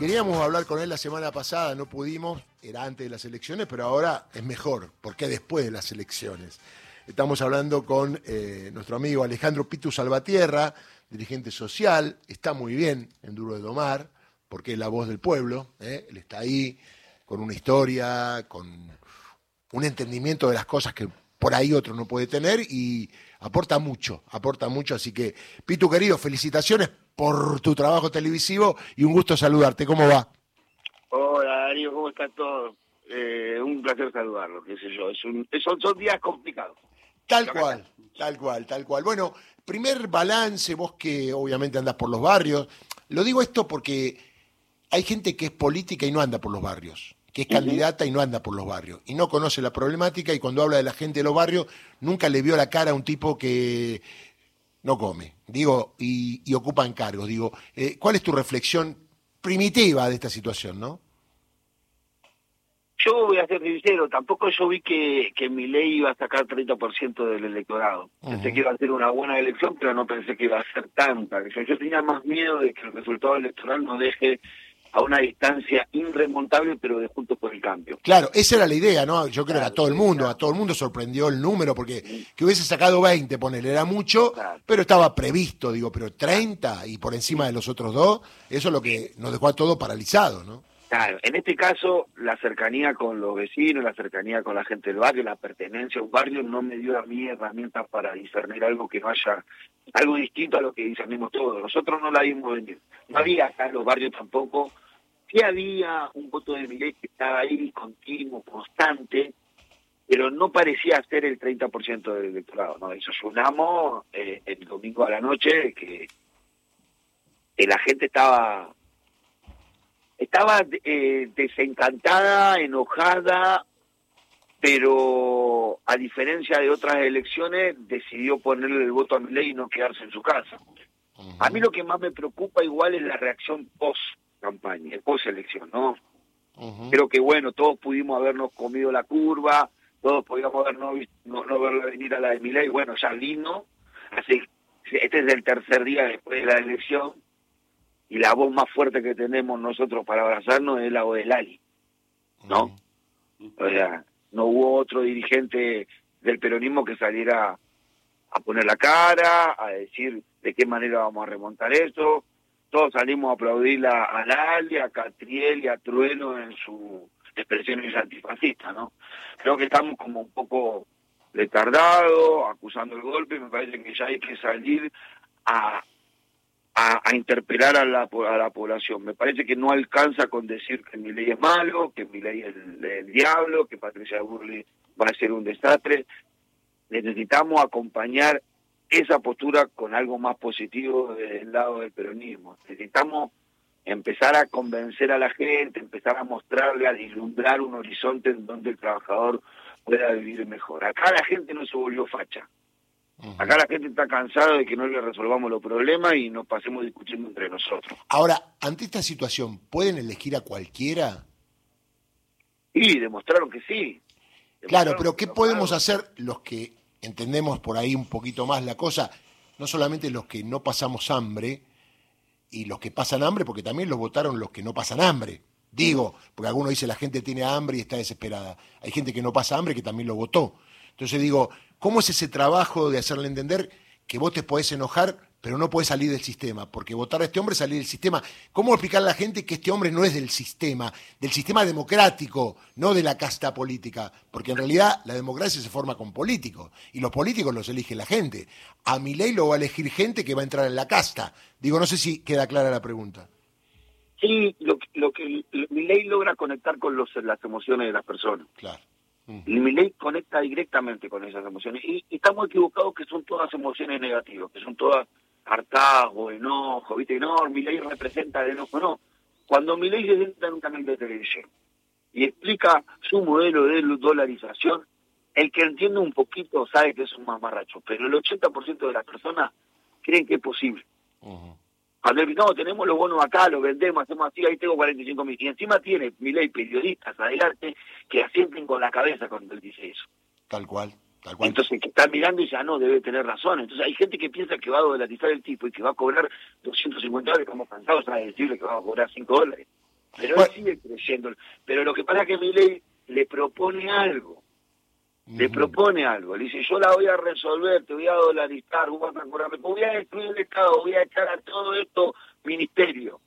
Queríamos hablar con él la semana pasada, no pudimos, era antes de las elecciones, pero ahora es mejor, porque después de las elecciones. Estamos hablando con eh, nuestro amigo Alejandro Pitu Salvatierra, dirigente social, está muy bien en Duro de Domar, porque es la voz del pueblo, ¿eh? él está ahí con una historia, con un entendimiento de las cosas que por ahí otro no puede tener y aporta mucho, aporta mucho. Así que, Pitu querido, felicitaciones por tu trabajo televisivo y un gusto saludarte. ¿Cómo va? Hola Darío, ¿cómo está todo? Eh, un placer saludarlo, qué sé yo. Es un, son, son días complicados. Tal cual, tal cual, tal cual. Bueno, primer balance, vos que obviamente andas por los barrios. Lo digo esto porque hay gente que es política y no anda por los barrios que es candidata y no anda por los barrios, y no conoce la problemática, y cuando habla de la gente de los barrios, nunca le vio la cara a un tipo que no come, digo, y, y ocupan cargos. Digo, eh, ¿cuál es tu reflexión primitiva de esta situación, no? Yo voy a ser sincero, tampoco yo vi que, que mi ley iba a sacar 30% del electorado. Pensé que iba a ser una buena elección, pero no pensé que iba a ser tanta. Yo, yo tenía más miedo de que el resultado electoral no deje a una distancia irremontable, pero de Juntos por el Cambio. Claro, esa era la idea, ¿no? Yo creo que a todo el mundo, a todo el mundo sorprendió el número, porque que hubiese sacado 20, ponerle, era mucho, pero estaba previsto, digo, pero 30 y por encima de los otros dos, eso es lo que nos dejó a todo paralizado, ¿no? Claro, en este caso, la cercanía con los vecinos, la cercanía con la gente del barrio, la pertenencia a un barrio no me dio a mí herramientas para discernir algo que vaya, algo distinto a lo que discernimos todos. Nosotros no la vimos venir. No había acá en los barrios tampoco. Sí había un voto de Miley que estaba ahí, continuo, constante, pero no parecía ser el 30% del electorado. ¿no? Eso sonamos eh, el domingo a la noche que, que la gente estaba estaba eh, desencantada, enojada, pero a diferencia de otras elecciones decidió ponerle el voto a ley y no quedarse en su casa. A mí lo que más me preocupa igual es la reacción post campaña, post elección, ¿no? Creo que bueno, todos pudimos habernos comido la curva, todos podíamos haber no, no, verla venir a la de Milei, bueno, ya vino, así este es el tercer día después de la elección, y la voz más fuerte que tenemos nosotros para abrazarnos es la voz de Lali, ¿no? O sea, no hubo otro dirigente del peronismo que saliera a poner la cara, a decir de qué manera vamos a remontar esto. Todos salimos a aplaudir a, Lali, a Catriel y a Trueno en su expresiones antifascistas, ¿no? Creo que estamos como un poco retardados, acusando el golpe, me parece que ya hay que salir a, a, interpelar a la, a la población. Me parece que no alcanza con decir que mi ley es malo, que mi ley es el, diablo, que Patricia Burley va a ser un desastre. Necesitamos acompañar esa postura con algo más positivo del lado del peronismo. Necesitamos empezar a convencer a la gente, empezar a mostrarle, a vislumbrar un horizonte en donde el trabajador pueda vivir mejor. Acá la gente no se volvió facha. Acá la gente está cansada de que no le resolvamos los problemas y nos pasemos discutiendo entre nosotros. Ahora, ante esta situación, ¿pueden elegir a cualquiera? Sí, demostraron que sí. claro, pero ¿qué podemos hacer los que entendemos por ahí un poquito más la cosa? No solamente los que no pasamos hambre y los que pasan hambre, porque también los votaron los que no pasan hambre. Digo, porque alguno dice la gente tiene hambre y está desesperada. Hay gente que no pasa hambre que también lo votó. Entonces digo, ¿Cómo es ese trabajo de hacerle entender que vos te podés enojar, pero no podés salir del sistema? Porque votar a este hombre es salir del sistema. ¿Cómo explicar a la gente que este hombre no es del sistema, del sistema democrático, no de la casta política? Porque en realidad la democracia se forma con políticos y los políticos los elige la gente. A mi ley lo va a elegir gente que va a entrar en la casta. Digo, no sé si queda clara la pregunta. Sí, lo, que mi ley logra conectar con los, las emociones de las personas. Claro. Y mi ley conecta directamente con esas emociones. Y, estamos equivocados que son todas emociones negativas, que son todas hartazgo, enojo, ¿viste? No, mi ley representa el enojo, no. Cuando mi ley se sienta en un canal de televisión y explica su modelo de dolarización, el que entiende un poquito sabe que es un mamarracho, pero el 80% de las personas creen que es posible. Cuando no, tenemos los bonos acá, los vendemos, hacemos así, ahí tengo 45 mil. Y encima tiene mi ley periodistas adelante que asienten con la cabeza cuando él dice eso. Tal cual, tal cual. Entonces, que está mirando y ya no, debe tener razón. Entonces, hay gente que piensa que va a dolarizar el tipo y que va a cobrar 250 dólares, como cansados a decirle que va a cobrar 5 dólares. Pero él sigue creyendo. Pero lo que pasa es que mi ley le propone algo. Le propone algo. Le dice, yo la voy a resolver, te voy a dolarizar, voy a, voy a destruir el Estado, voy a echar a todo esto ministerio.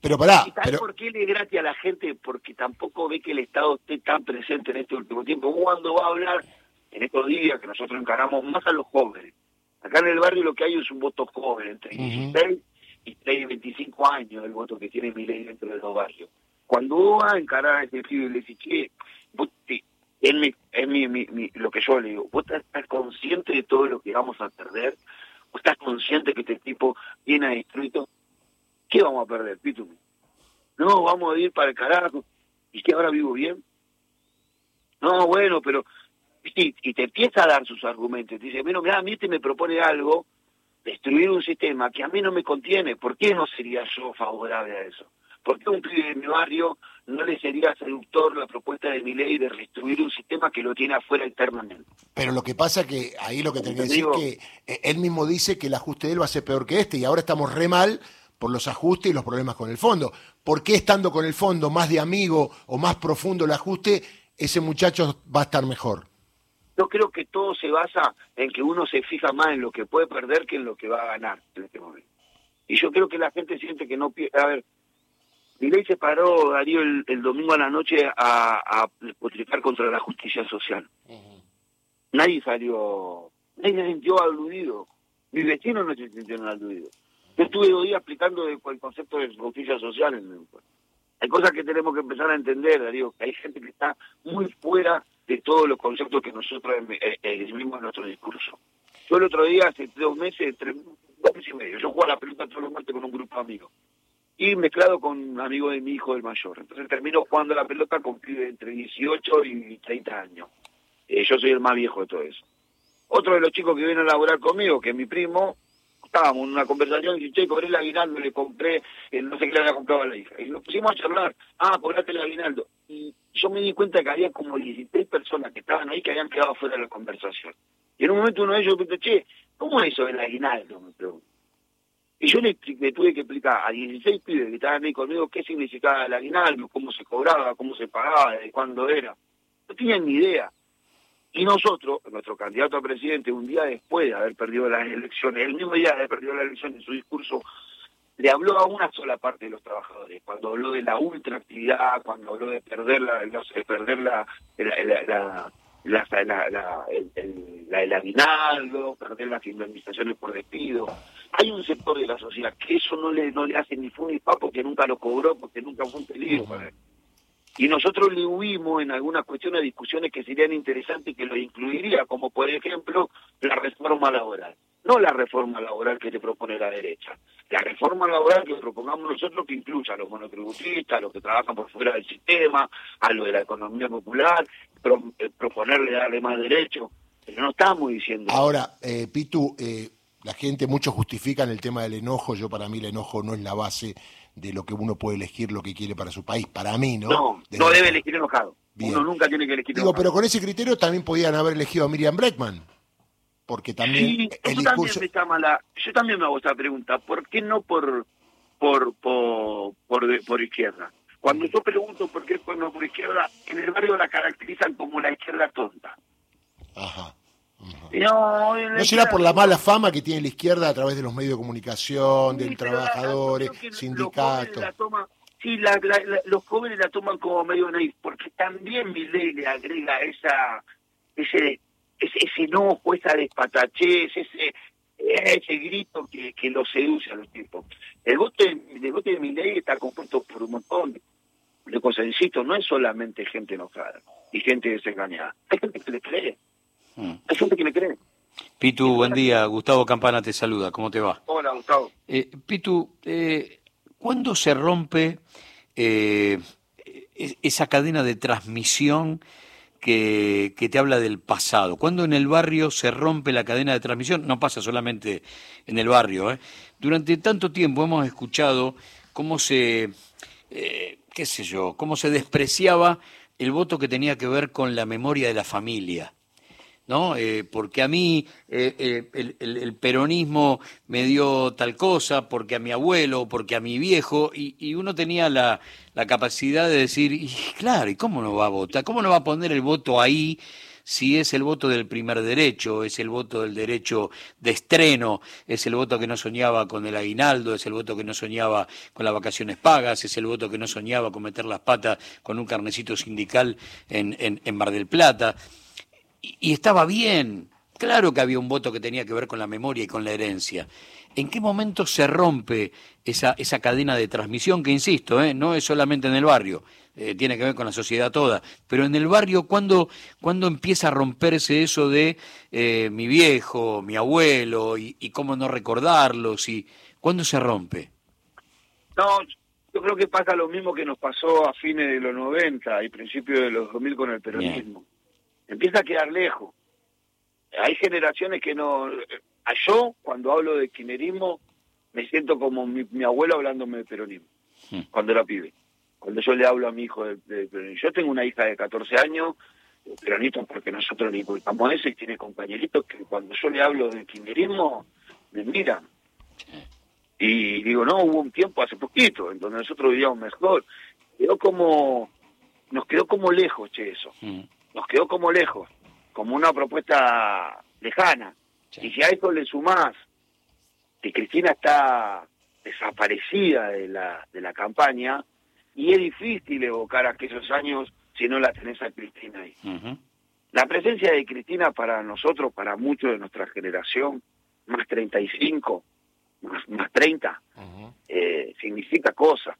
Pero pará. ¿Y pero... por qué le gracia a la gente? Porque tampoco ve que el Estado esté tan presente en este último tiempo. Cuando va a hablar en estos días que nosotros encaramos más a los jóvenes? Acá en el barrio lo que hay es un voto joven, entre 16 y 25 años el voto que tiene mi ley dentro de los barrios. Cuando va a encarar a ese pibe y le dice, che, vos es, mi, es mi, mi, lo que yo le digo, vos estás consciente de todo lo que vamos a perder, vos estás consciente que este tipo viene a destruir ¿qué vamos a perder, Pitu? No, vamos a ir para el carajo. ¿Y que ahora vivo bien? No, bueno, pero... Y, te empieza a dar sus argumentos. dice, bueno, mira, a mí este me propone algo, destruir un sistema que a mí no me contiene. ¿Por qué no sería yo favorable a eso? ¿Por qué un pibe de mi barrio no le sería seductor la propuesta de mi ley de destruir un sistema que lo tiene afuera eternamente? Pero lo que pasa que ahí lo que tenés que decir es que eh, él mismo dice que el ajuste de él va a ser peor que este y ahora estamos re mal por los ajustes y los problemas con el fondo. ¿Por qué estando con el fondo más de amigo o más profundo el ajuste, ese muchacho va a estar mejor? Yo creo que todo se basa en que uno se fija más en lo que puede perder que en lo que va a ganar en este momento. Y yo creo que la gente siente que no pierde. A ver, ley se paró, Darío, el, domingo a la noche a, a contra la justicia social. Nadie salió, nadie se sintió aludido. Mis vecinos no se sintieron aludidos. Yo estuve dos días explicando el, concepto de justicia social en el Hay cosas que tenemos que empezar a entender, Darío, que hay gente que está muy fuera de todos los conceptos que nosotros eh, eh, en nuestro discurso. Yo el otro día, hace dos meses, tres, dos meses y medio, yo jugaba la pelota todos los martes con un grupo de amigos. Y mezclado con un amigo de mi hijo, el mayor. Entonces termino jugando la pelota con entre 18 y 30 años. Eh, yo soy el más viejo de todo eso. Otro de los chicos que viene a laborar conmigo, que es mi primo, estábamos en una conversación y dice, che, cobré el aguinaldo, le compré, no sé qué le había comprado a la hija. Y nos pusimos a charlar, ah, cobrate el aguinaldo. Y yo me di cuenta que había como 16 personas que estaban ahí que habían quedado fuera de la conversación. Y en un momento uno de ellos me preguntó, che, ¿cómo es eso del aguinaldo? Me preguntó. Y yo le, tuve que explicar a 16 pibes que estaban ahí conmigo qué significaba el aguinaldo, cómo se cobraba, cómo se pagaba, de cuándo era. No tenían ni idea. Y nosotros, nuestro candidato a presidente, un día después de haber perdido las elecciones, el mismo día de haber perdido las elecciones, en su discurso le habló a una sola parte de los trabajadores. Cuando habló de la ultraactividad, cuando habló de perder la, de perder la, el, aguinaldo, perder las indemnizaciones por despido. Hay un sector de la sociedad que eso no le, no le hace ni fu ni pa porque nunca lo cobró, porque nunca fue un peligro para él. Y nosotros le huimos en algunas cuestiones, discusiones que serían interesantes y que lo incluiría, como por ejemplo la reforma laboral. No la reforma laboral que te propone la derecha. La reforma laboral que propongamos nosotros que incluya a los monotributistas, a los que trabajan por fuera del sistema, a lo de la economía popular, eh, proponerle darle más derechos. Pero no estamos diciendo... Ahora, eh, Pitu, eh, la gente, mucho justifican el tema del enojo. Yo para mí el enojo no es la base de lo que uno puede elegir lo que quiere para su país. Para mí, ¿no? No, no debe elegir enojado. Uno nunca tiene que elegir Digo, pero con ese criterio también podían haber elegido a Miriam Breckman. Porque también el discurso... yo también me hago esta pregunta. ¿Por qué no por, por, por, por, izquierda? Cuando yo pregunto por qué no por izquierda, en el barrio la caracterizan como la izquierda tonta. Ajá. No, será por la mala fama que tiene la izquierda a través de los medios de comunicación, de trabajadores, sindicatos. sí, los jóvenes la toman como medio naif, porque también mi ley le agrega esa, ese, ese, enojo, esa despatachez, ese, ese grito que, que lo seduce a los tipos. El voto, el voto de mi ley está compuesto por un montón de cosas, insisto, no es solamente gente enojada y gente desengañada, hay gente que le cree. Mm. Hay gente que me cree. Pitu, buen día. Gustavo Campana te saluda. ¿Cómo te va? Hola, Gustavo. Eh, Pitu, eh, ¿cuándo se rompe eh, esa cadena de transmisión que, que, te habla del pasado? ¿Cuándo en el barrio se rompe la cadena de transmisión? No pasa solamente en el barrio. ¿eh? Durante tanto tiempo hemos escuchado cómo se, qué sé yo, cómo se despreciaba el voto que tenía que ver con la memoria de la familia ¿no? Eh, porque a mí eh, eh, el, peronismo me dio tal cosa, porque a mi abuelo, porque a mi viejo, y, uno tenía la, la, capacidad de decir, y, claro, ¿y cómo no va a votar? ¿Cómo no va a poner el voto ahí? si es el voto del primer derecho, es el voto del derecho de estreno, es el voto que no soñaba con el aguinaldo, es el voto que no soñaba con las vacaciones pagas, es el voto que no soñaba con meter las patas con un carnecito sindical en, en, en Mar del Plata y, estaba bien. Claro que había un voto que tenía que ver con la memoria y con la herencia. ¿En qué momento se rompe esa, esa cadena de transmisión que, insisto, eh, no es solamente en el barrio, eh, tiene que ver con la sociedad toda, pero en el barrio, ¿cuándo, empieza a romperse eso de eh, mi viejo, mi abuelo y, cómo no recordarlos? Y, ¿Cuándo se rompe? No, yo creo que pasa lo mismo que nos pasó a fines de los 90 y principios de los 2000 con el peronismo empieza a quedar lejos. Hay generaciones que no... A yo, cuando hablo de kirchnerismo, me siento como mi, abuelo hablándome de peronismo, hmm. cuando era pibe. Cuando yo le hablo a mi hijo de, peronismo. Yo tengo una hija de 14 años, peronista porque nosotros ni culpamos eso, y tiene compañeritos que cuando yo le hablo de kirchnerismo, me miran. Y digo, no, hubo un tiempo hace poquito, en donde nosotros vivíamos mejor. Quedó como, nos quedó como lejos, che, eso. Hmm nos quedó como lejos, como una propuesta lejana. Y si a eso le sumás que Cristina está desaparecida de la, de la campaña, y es difícil evocar aquellos años si no la tenés a Cristina ahí. La presencia de Cristina para nosotros, para muchos de nuestra generación, más 35, más, más 30, eh, significa cosas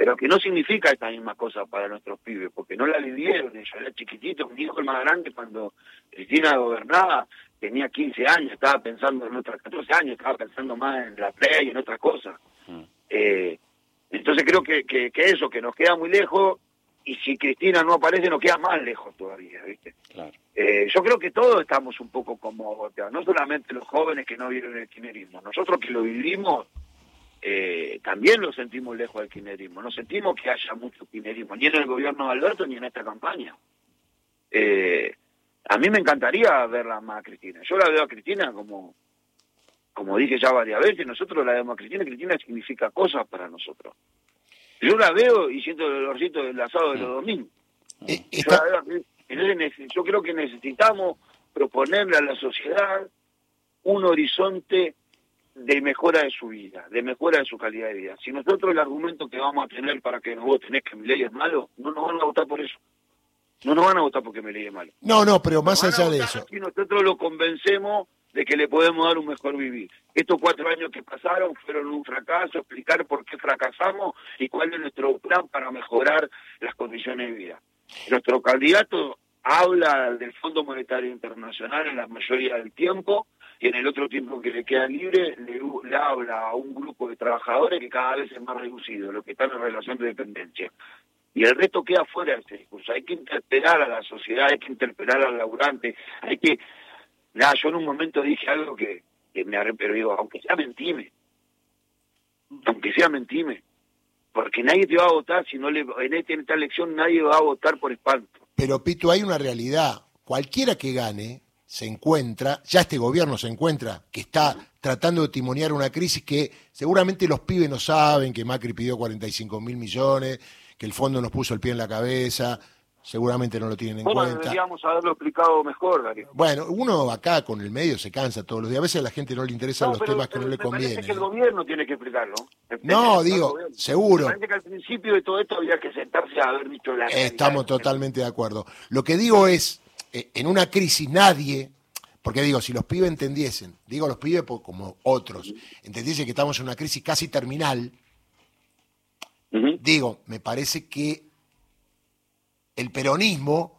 pero que no significa esta misma cosa para nuestros pibes, porque no la vivieron, ellos era chiquitito, mi hijo el más grande cuando Cristina gobernaba tenía 15 años, estaba pensando en otras 14 años, estaba pensando más en la play y en otras cosas. Mm. Eh, entonces creo que, que, eso, que nos queda muy lejos, y si Cristina no aparece nos queda más lejos todavía, ¿viste? Eh, yo creo que todos estamos un poco como, no solamente los jóvenes que no vieron el kirchnerismo, nosotros que lo vivimos eh, también lo sentimos lejos del kirchnerismo. No sentimos que haya mucho kirchnerismo, ni en el gobierno de Alberto ni en esta campaña. Eh, a mí me encantaría verla más a Cristina. Yo la veo a Cristina como, como dije ya varias veces, nosotros la vemos a Cristina, Cristina significa cosas para nosotros. Yo la veo y siento el olorcito del asado de los domingos. Eh, yo creo que necesitamos proponerle a la sociedad un horizonte de mejora de su vida, de mejora de su calidad de vida. Si nosotros el argumento que vamos a tener para que nos tenés que mi ley es malo, no nos van a votar por eso. No nos van a votar porque mi ley es malo. No, no, pero más allá de eso. Si nosotros lo convencemos de que le podemos dar un mejor vivir. Estos cuatro años que pasaron fueron un fracaso, explicar por qué fracasamos y cuál es nuestro plan para mejorar las condiciones de vida. Nuestro candidato habla del Fondo Monetario Internacional en la mayoría del tiempo, y en el otro tiempo que le queda libre le, habla a un grupo de trabajadores que cada vez es más reducido, lo que están en relación de dependencia. Y el resto queda fuera de este discurso. Hay que interpelar a la sociedad, hay que interpelar al laburante, hay que... Nada, yo en un momento dije algo que, me arrepiento, digo, aunque sea mentime, aunque sea mentime, porque nadie te va a votar si no le... En esta elección nadie va a votar por espanto. Pero Pito, hay una realidad. Cualquiera que gane se encuentra, ya este gobierno se encuentra, que está tratando de timonear una crisis que seguramente los pibes no saben, que Macri pidió 45 mil millones, que el fondo nos puso el pie en la cabeza, seguramente no lo tienen en cuenta. deberíamos haberlo explicado mejor, Darío. Bueno, uno acá con el medio se cansa todos los días, a veces a la gente no le interesan los temas que no le convienen. que el gobierno tiene que explicarlo. No, digo, seguro. Me parece que al principio de todo esto había que sentarse a haber dicho la Estamos totalmente de acuerdo. Lo que digo es eh, en una crisis nadie, porque digo, si los pibes entendiesen, digo los pibes como otros, entendiesen que estamos en una crisis casi terminal, digo, me parece que el peronismo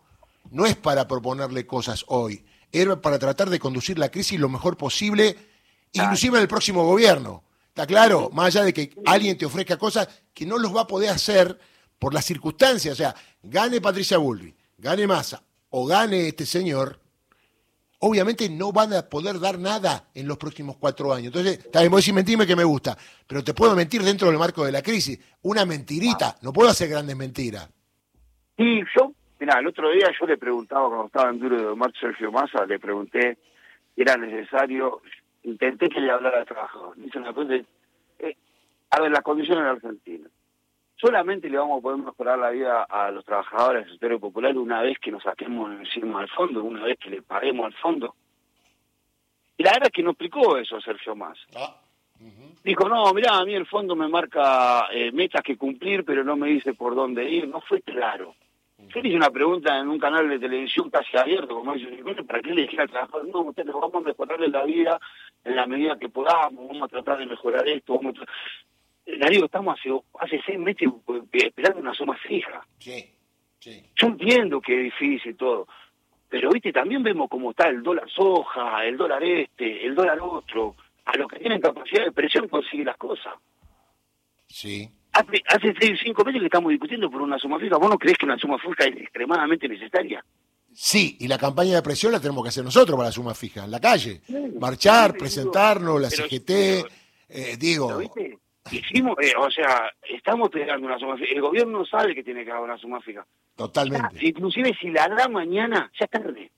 no es para proponerle cosas hoy, era para tratar de conducir la crisis lo mejor posible, inclusive en el próximo gobierno. ¿Está claro? Más allá de que alguien te ofrezca cosas que no los va a poder hacer por las circunstancias. O sea, gane Patricia Bullrich, gane Massa o gane este señor, obviamente no van a poder dar nada en los próximos cuatro años. Entonces, también voy a decir mentirme que me gusta, pero te puedo mentir dentro del marco de la crisis. Una mentirita, no puedo hacer grandes mentiras. Y yo Mira, el otro día yo le preguntaba, cuando estaba en Duro de Omar Sergio Massa, le pregunté si era necesario, intenté que le hablara al trabajador. Dice una cosa, eh, a ver, las condiciones en Argentina. Solamente le vamos a poder mejorar la vida a los trabajadores del sector popular una vez que nos saquemos encima al fondo, una vez que le paguemos al fondo. Y la verdad es que no explicó eso Sergio Massa. Ah, Dijo, no, mirá, a mí el fondo me marca eh, metas que cumplir, pero no me dice por dónde ir. No fue claro. Yo le hice una pregunta en un canal de televisión casi abierto, como dice, ¿para qué le dije al trabajador? No, ustedes vamos a mejorarle la vida en la medida que podamos, vamos a tratar de mejorar esto. Vamos a Darío, estamos hace, hace seis meses esperando una suma fija. sí, sí. Yo entiendo que es difícil todo, pero viste, también vemos cómo está el dólar soja, el dólar este, el dólar otro. A los que tienen capacidad de presión consiguen las cosas. Sí. Hace, hace seis, cinco meses que estamos discutiendo por una suma fija. ¿Vos no crees que una suma fija es extremadamente necesaria? Sí, y la campaña de presión la tenemos que hacer nosotros para la suma fija, en la calle. Marchar, presentarnos, la CGT, pero- eh, ¿Lo digo, viste? Hicimos, eh, o sea, estamos pegando una suma fija. El gobierno sabe que tiene que dar una suma fija. totalmente. Inclusive si la da mañana, ya es tarde.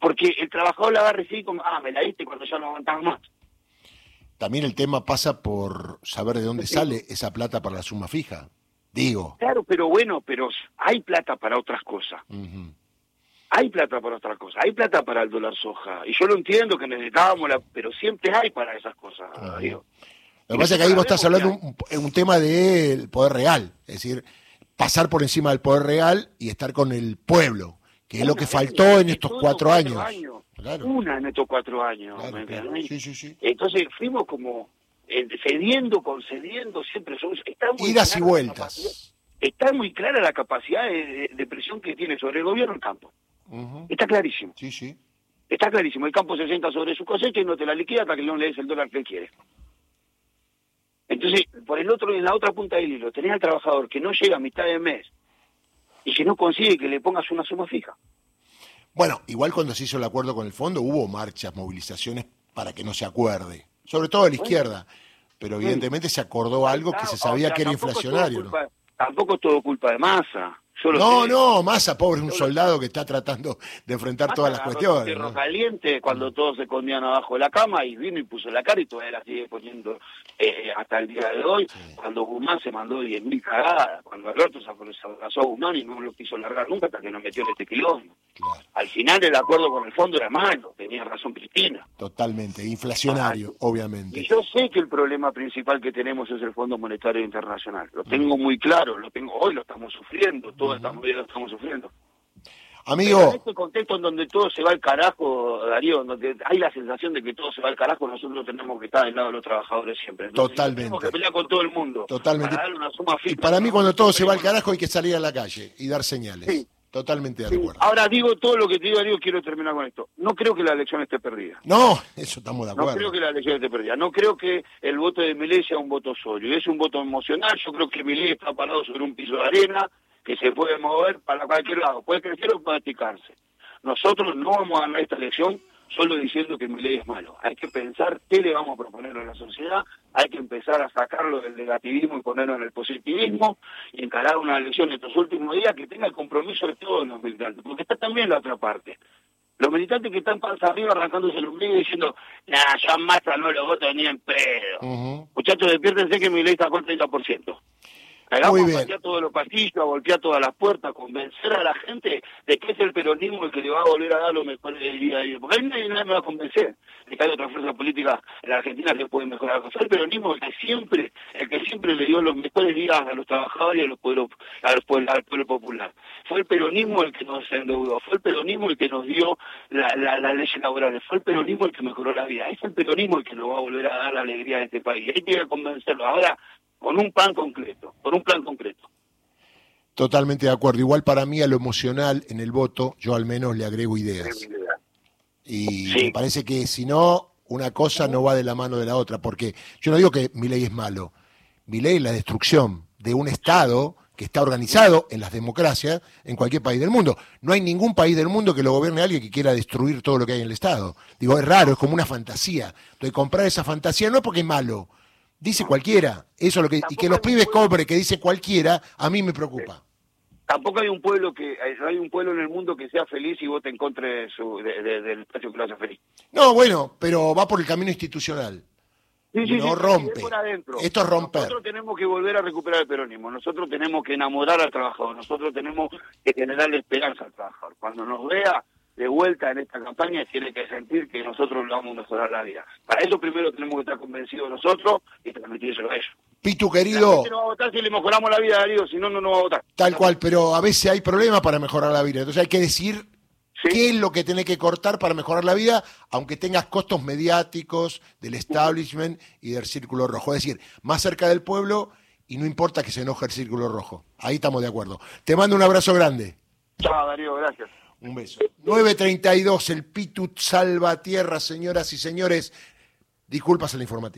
Porque el trabajador la va a recibir como, ah, me la diste cuando ya no aguantaba más. También el tema pasa por saber de dónde sale esa plata para la suma fija. Digo. Claro, pero bueno, pero hay plata para otras cosas. Hay plata para otras cosas. Hay plata para el dólar soja. Y yo lo entiendo que necesitábamos, la, pero siempre hay para esas cosas. Lo que pasa es que ahí vos estás hablando un, un tema del poder real, es decir, pasar por encima del poder real y estar con el pueblo, que es lo que faltó en estos cuatro estos años. Claro, Una en estos cuatro años. claro, ¿me claro. entendés? Sí, sí, sí. Entonces fuimos como eh, cediendo, concediendo, siempre somos... Está muy Idas y vueltas. Está muy clara la capacidad de, de- de presión que tiene sobre el gobierno el campo. Está clarísimo. Sí, sí. Está clarísimo. El campo se sienta sobre su cosecha y no te la liquida hasta que no le des el dólar que él quiere. Entonces, por el otro, en la otra punta del hilo, tenés al trabajador que no llega a mitad de mes y que no consigue que le pongas una suma fija. Bueno, igual cuando se hizo el acuerdo con el fondo hubo marchas, movilizaciones para que no se acuerde, sobre todo de la izquierda, pero evidentemente se acordó algo que se sabía o sea, que era inflacionario. ¿no? Tampoco es todo culpa de masa. Yo lo No, no, Massa, pobre, es un soldado que está tratando de enfrentar Massa todas las cuestiones. ¿no? Caliente cuando todos se escondían abajo de la cama y vino y puso la cara y todavía la sigue poniendo eh, hasta el día de hoy. Cuando Guzmán se mandó 10.000 cagadas, cuando Alberto se abrazó a Guzmán y no lo quiso largar nunca hasta que nos metió en este quilombo. Claro, Al final el acuerdo con el fondo era malo, tenía razón Cristina. totalmente, inflacionario, obviamente. Y yo sé que el problema principal que tenemos es el Fondo Monetario Internacional. Lo tengo muy claro, lo tengo hoy, lo estamos sufriendo, todos estamos sufriendo. Pero en Amigo, este contexto en donde todo se va al carajo, Darío, en donde hay la sensación de que todo se va al carajo, nosotros tenemos que estar del lado de los trabajadores siempre. Entonces, Totalmente. Tenemos que pelear con todo el mundo. Totalmente. Para darle una suma y fija. para mí cuando todo se va al carajo hay que salir a la calle y dar señales. Sí. Totalmente de Sí. acuerdo. Ahora digo todo lo que te digo, Darío, quiero terminar con esto. No creo que la elección esté perdida. No, eso estamos de No acuerdo. creo que la elección esté perdida. No creo que el voto de Milei sea un voto sólido. Es un voto emocional. Yo creo que Milei está parado sobre un piso de arena que se puede mover para cualquier lado. Puede crecer o puede achicarse. Nosotros no vamos a ganar esta elección solo diciendo que Milei es malo. Hay que pensar qué le vamos a proponer a la sociedad. Hay que empezar a sacarlo del negativismo y ponerlo en el positivismo y encarar una elección estos últimos días que tenga el compromiso de todos los militantes. Porque está también la otra parte. Los militantes que están panza arriba arrancándose el ombligo diciendo, nah, yo a Massa no lo voto ni en pedo. Ujú. Muchachos, despiértense que mi ley sacó el 30%. Hagamos Muy a bien. patear todos los pasillos, a golpear todas las puertas, convencer a la gente de que es el peronismo el que le va a volver a dar lo mejor del día a día. Porque a mí nadie, nadie me va a convencer de que hay otra fuerza política en la Argentina que puede mejorar. Fue el peronismo el que siempre, el que siempre le dio los mejores días a los trabajadores y a los pueblos, a los pueblos- al pueblo popular. Fue el peronismo el que nos endeudó, fue el peronismo el que nos dio la, la, las leyes laborales, fue el peronismo el que mejoró la vida. Es el peronismo el que nos va a volver a dar la alegría de este país. Hay que convencerlo. Ahora, con un plan concreto, con un plan concreto. Totalmente de acuerdo. Igual para mí a lo emocional en el voto, yo al menos le agrego ideas. Y Sí. me parece que si no, una cosa no va de la mano de la otra, porque yo no digo que mi ley es malo. Mi ley es la destrucción de un Estado que está organizado en las democracias en cualquier país del mundo. No hay ningún país del mundo que lo gobierne alguien que quiera destruir todo lo que hay en el Estado. Digo, es raro, es como una fantasía. Entonces, comprar esa fantasía no es porque es malo, dice cualquiera. Eso es lo que, y que los pibes cobren, que dice cualquiera, a mí me preocupa. tampoco hay un pueblo que eh, hay un pueblo en el mundo que sea feliz y vote en contra de su, del espacio que lo hace feliz. No, bueno, pero va por el camino institucional. no rompe. Esto es romper. Nosotros tenemos que volver a recuperar el peronismo. Nosotros tenemos que enamorar al trabajador. Nosotros tenemos que generarle esperanza al trabajador. Cuando nos vea de vuelta en esta campaña tiene que sentir que nosotros le vamos a mejorar la vida. Para eso primero tenemos que estar convencidos nosotros y transmitírselo a ellos. Pitu, querido. no va a votar si le mejoramos la vida Darío, si no, no nos va a votar. Tal cual, pero a veces hay problemas para mejorar la vida. Entonces hay que decir qué es lo que tiene que cortar para mejorar la vida, aunque tengas costos mediáticos del establishment y del círculo rojo. Es decir, más cerca del pueblo y no importa que se enoje el círculo rojo. Ahí estamos de acuerdo. Te mando un abrazo grande. Chao, Darío, gracias. Un beso. 9.32, el Pitut salva tierra, señoras y señores. Disculpas en la informativa.